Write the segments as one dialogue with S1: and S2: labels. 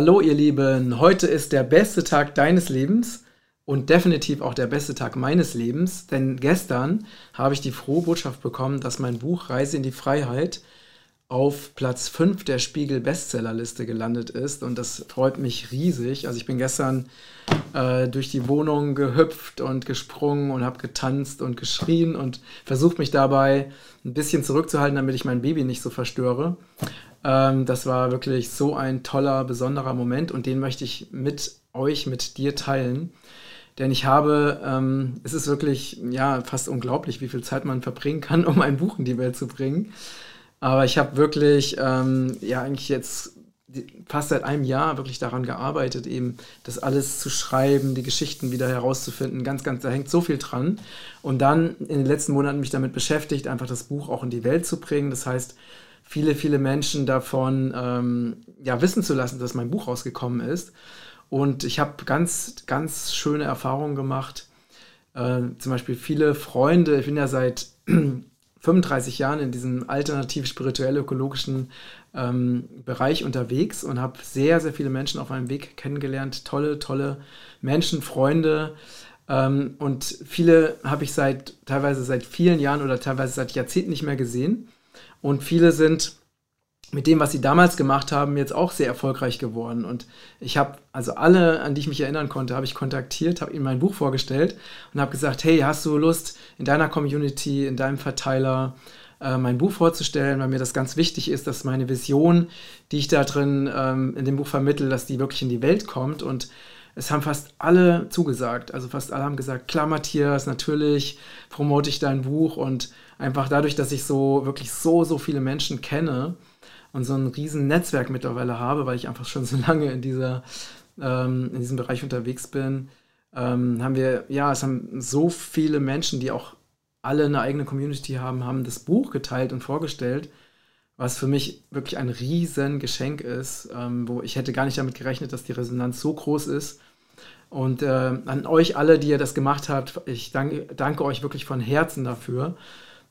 S1: Hallo ihr Lieben, heute ist der beste Tag deines Lebens und definitiv auch der beste Tag meines Lebens, denn gestern habe ich die frohe Botschaft bekommen, dass mein Buch Reise in die Freiheit auf Platz 5 der Spiegel Bestsellerliste gelandet ist und das freut mich riesig. Also ich bin gestern äh, durch die Wohnung gehüpft und gesprungen und habe getanzt und geschrien und versucht mich dabei ein bisschen zurückzuhalten, damit ich mein Baby nicht so verstöre. Ähm, das war wirklich so ein toller, besonderer Moment und den möchte ich mit euch, mit dir teilen. Denn ich habe, ähm, es ist wirklich, ja, fast unglaublich, wie viel Zeit man verbringen kann, um ein Buch in die Welt zu bringen. Aber ich habe wirklich, ähm, ja, eigentlich jetzt fast seit einem Jahr wirklich daran gearbeitet, eben das alles zu schreiben, die Geschichten wieder herauszufinden. Ganz, ganz, da hängt so viel dran. Und dann in den letzten Monaten mich damit beschäftigt, einfach das Buch auch in die Welt zu bringen. Das heißt, viele, viele Menschen davon ähm, ja, wissen zu lassen, dass mein Buch rausgekommen ist. Und ich habe ganz, ganz schöne Erfahrungen gemacht. Äh, zum Beispiel viele Freunde, ich bin ja seit 35 Jahren in diesem alternativ spirituell-ökologischen ähm, Bereich unterwegs und habe sehr, sehr viele Menschen auf meinem Weg kennengelernt. Tolle, tolle Menschen, Freunde. Ähm, und viele habe ich seit teilweise seit vielen Jahren oder teilweise seit Jahrzehnten nicht mehr gesehen. Und viele sind mit dem, was sie damals gemacht haben, jetzt auch sehr erfolgreich geworden. Und ich habe, also alle, an die ich mich erinnern konnte, habe ich kontaktiert, habe ihnen mein Buch vorgestellt und habe gesagt, hey, hast du Lust, in deiner Community, in deinem Verteiler äh, mein Buch vorzustellen, weil mir das ganz wichtig ist, dass meine Vision, die ich da drin ähm, in dem Buch vermittle, dass die wirklich in die Welt kommt. Und es haben fast alle zugesagt. Also fast alle haben gesagt, klar, Matthias, natürlich promote ich dein Buch und einfach dadurch, dass ich so wirklich so, so viele Menschen kenne und so ein riesen Netzwerk mittlerweile habe, weil ich einfach schon so lange in, dieser, ähm, in diesem Bereich unterwegs bin, ähm, haben wir, ja, es haben so viele Menschen, die auch alle eine eigene Community haben, haben das Buch geteilt und vorgestellt, was für mich wirklich ein riesen Geschenk ist, ähm, wo ich hätte gar nicht damit gerechnet, dass die Resonanz so groß ist. Und äh, an euch alle, die ihr das gemacht habt, ich danke, danke euch wirklich von Herzen dafür.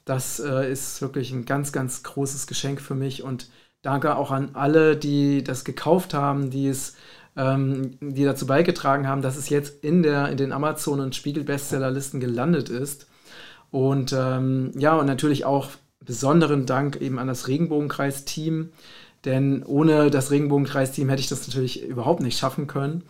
S1: Das äh, ist wirklich ein ganz, ganz großes Geschenk für mich und danke auch an alle, die das gekauft haben, die es ähm, die dazu beigetragen haben, dass es jetzt in, der, in den Amazon- und Spiegel-Bestsellerlisten gelandet ist. Und ähm, ja, und natürlich auch besonderen Dank eben an das Regenbogenkreis-Team, denn ohne das Regenbogenkreis-Team hätte ich das natürlich überhaupt nicht schaffen können.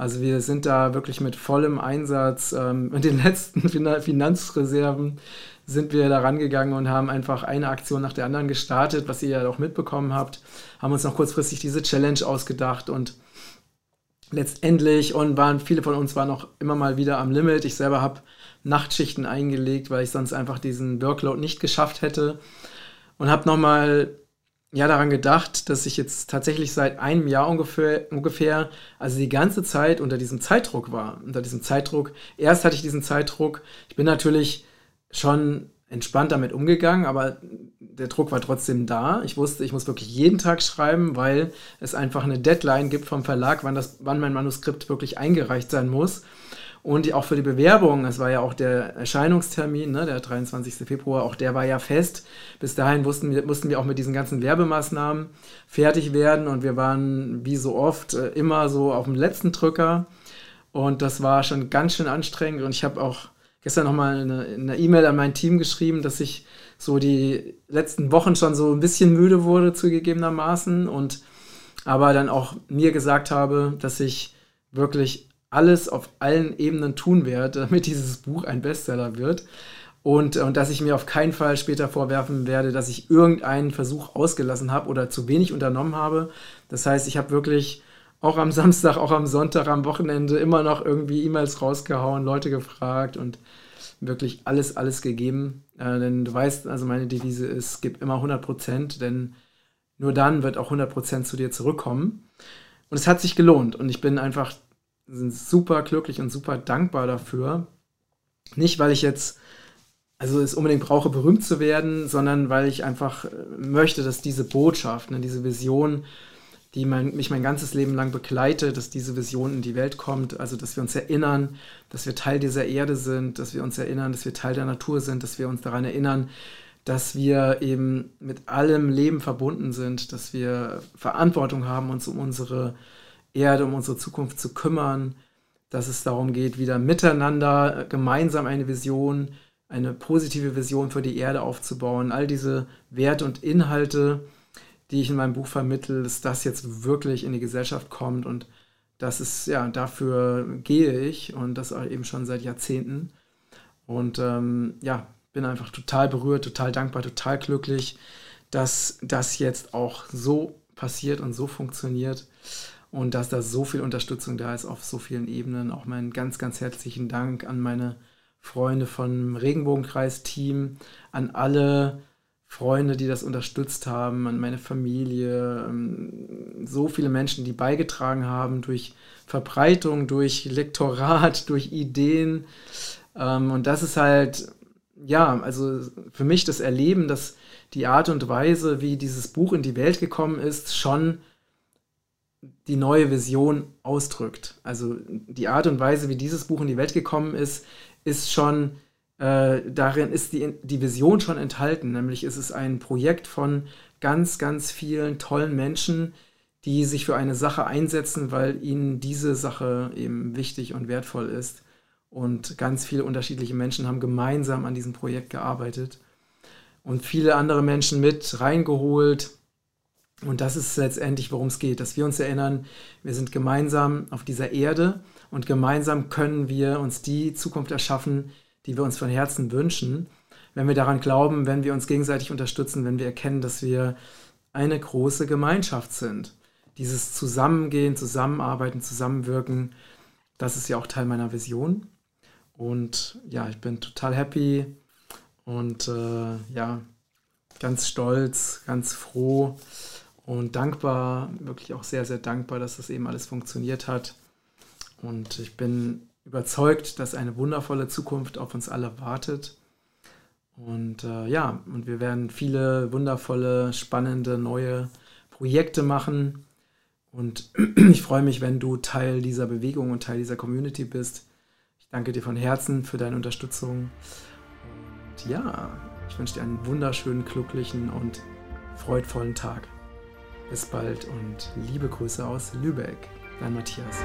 S1: Also wir sind da wirklich mit vollem Einsatz ähm, mit den letzten Finanzreserven sind wir da rangegangen und haben einfach eine Aktion nach der anderen gestartet, was ihr ja auch mitbekommen habt. Haben uns noch kurzfristig diese Challenge ausgedacht und letztendlich und waren viele von uns waren noch immer mal wieder am Limit. Ich selber habe Nachtschichten eingelegt, weil ich sonst einfach diesen Workload nicht geschafft hätte und habe nochmal ja daran gedacht, dass ich jetzt tatsächlich seit einem Jahr ungefähr, ungefähr, also die ganze Zeit unter diesem Zeitdruck war. Unter diesem Zeitdruck. Erst hatte ich diesen Zeitdruck. Ich bin natürlich schon entspannt damit umgegangen, aber der Druck war trotzdem da. Ich wusste, ich muss wirklich jeden Tag schreiben, weil es einfach eine Deadline gibt vom Verlag, wann, das, wann mein Manuskript wirklich eingereicht sein muss. Und auch für die Bewerbung, es war ja auch der Erscheinungstermin, ne, der 23. Februar, auch der war ja fest. Bis dahin wussten wir, mussten wir auch mit diesen ganzen Werbemaßnahmen fertig werden und wir waren wie so oft äh, immer so auf dem letzten Drücker. Und das war schon ganz schön anstrengend und ich habe auch gestern nochmal eine E-Mail an mein Team geschrieben, dass ich so die letzten Wochen schon so ein bisschen müde wurde, zugegebenermaßen. Und aber dann auch mir gesagt habe, dass ich wirklich alles auf allen Ebenen tun werde, damit dieses Buch ein Bestseller wird. Und, und dass ich mir auf keinen Fall später vorwerfen werde, dass ich irgendeinen Versuch ausgelassen habe oder zu wenig unternommen habe. Das heißt, ich habe wirklich auch am Samstag, auch am Sonntag, am Wochenende immer noch irgendwie E-Mails rausgehauen, Leute gefragt und wirklich alles, alles gegeben. Äh, denn du weißt, also meine Devise ist, gib immer 100 Prozent, denn nur dann wird auch 100 Prozent zu dir zurückkommen. Und es hat sich gelohnt und ich bin einfach super glücklich und super dankbar dafür. Nicht, weil ich jetzt also es unbedingt brauche, berühmt zu werden, sondern weil ich einfach äh, möchte, dass diese Botschaft, ne, diese Vision die mein, mich mein ganzes Leben lang begleitet, dass diese Vision in die Welt kommt, also dass wir uns erinnern, dass wir Teil dieser Erde sind, dass wir uns erinnern, dass wir Teil der Natur sind, dass wir uns daran erinnern, dass wir eben mit allem Leben verbunden sind, dass wir Verantwortung haben, uns um unsere Erde, um unsere Zukunft zu kümmern, dass es darum geht, wieder miteinander gemeinsam eine Vision, eine positive Vision für die Erde aufzubauen. All diese Werte und Inhalte, die ich in meinem Buch vermittle, dass das jetzt wirklich in die Gesellschaft kommt und das ist, ja, dafür gehe ich und das eben schon seit Jahrzehnten. Und ähm, ja, bin einfach total berührt, total dankbar, total glücklich, dass das jetzt auch so passiert und so funktioniert und dass da so viel Unterstützung da ist auf so vielen Ebenen. Auch meinen ganz, ganz herzlichen Dank an meine Freunde vom Regenbogenkreis-Team, an alle Freunde, die das unterstützt haben, an meine Familie, ähm, so viele Menschen, die beigetragen haben durch Verbreitung, durch Lektorat, durch Ideen. Ähm, und das ist halt, ja, also für mich das Erleben, dass die Art und Weise, wie dieses Buch in die Welt gekommen ist, schon die neue Vision ausdrückt. Also die Art und Weise, wie dieses Buch in die Welt gekommen ist, ist schon, äh, darin ist die, die Vision schon enthalten. Nämlich ist es ein Projekt von ganz, ganz vielen tollen Menschen, die sich für eine Sache einsetzen, weil ihnen diese Sache eben wichtig und wertvoll ist. Und ganz viele unterschiedliche Menschen haben gemeinsam an diesem Projekt gearbeitet und viele andere Menschen mit reingeholt und das ist letztendlich, worum es geht, dass wir uns erinnern, wir sind gemeinsam auf dieser Erde und gemeinsam können wir uns die Zukunft erschaffen, die wir uns von Herzen wünschen, wenn wir daran glauben, wenn wir uns gegenseitig unterstützen, wenn wir erkennen, dass wir eine große Gemeinschaft sind. Dieses Zusammengehen, Zusammenarbeiten, Zusammenwirken, das ist ja auch Teil meiner Vision. Und ja, ich bin total happy und äh, ja, ganz stolz, ganz froh, und dankbar, wirklich auch sehr, sehr dankbar, dass das eben alles funktioniert hat. Und ich bin überzeugt, dass eine wundervolle Zukunft auf uns alle wartet. Und äh, ja, und wir werden viele wundervolle, spannende, neue Projekte machen. Und ich freue mich, wenn du Teil dieser Bewegung und Teil dieser Community bist. Ich danke dir von Herzen für deine Unterstützung. Und ja, ich wünsche dir einen wunderschönen, glücklichen und freudvollen Tag. Bis bald und liebe Grüße aus Lübeck. Dein Matthias.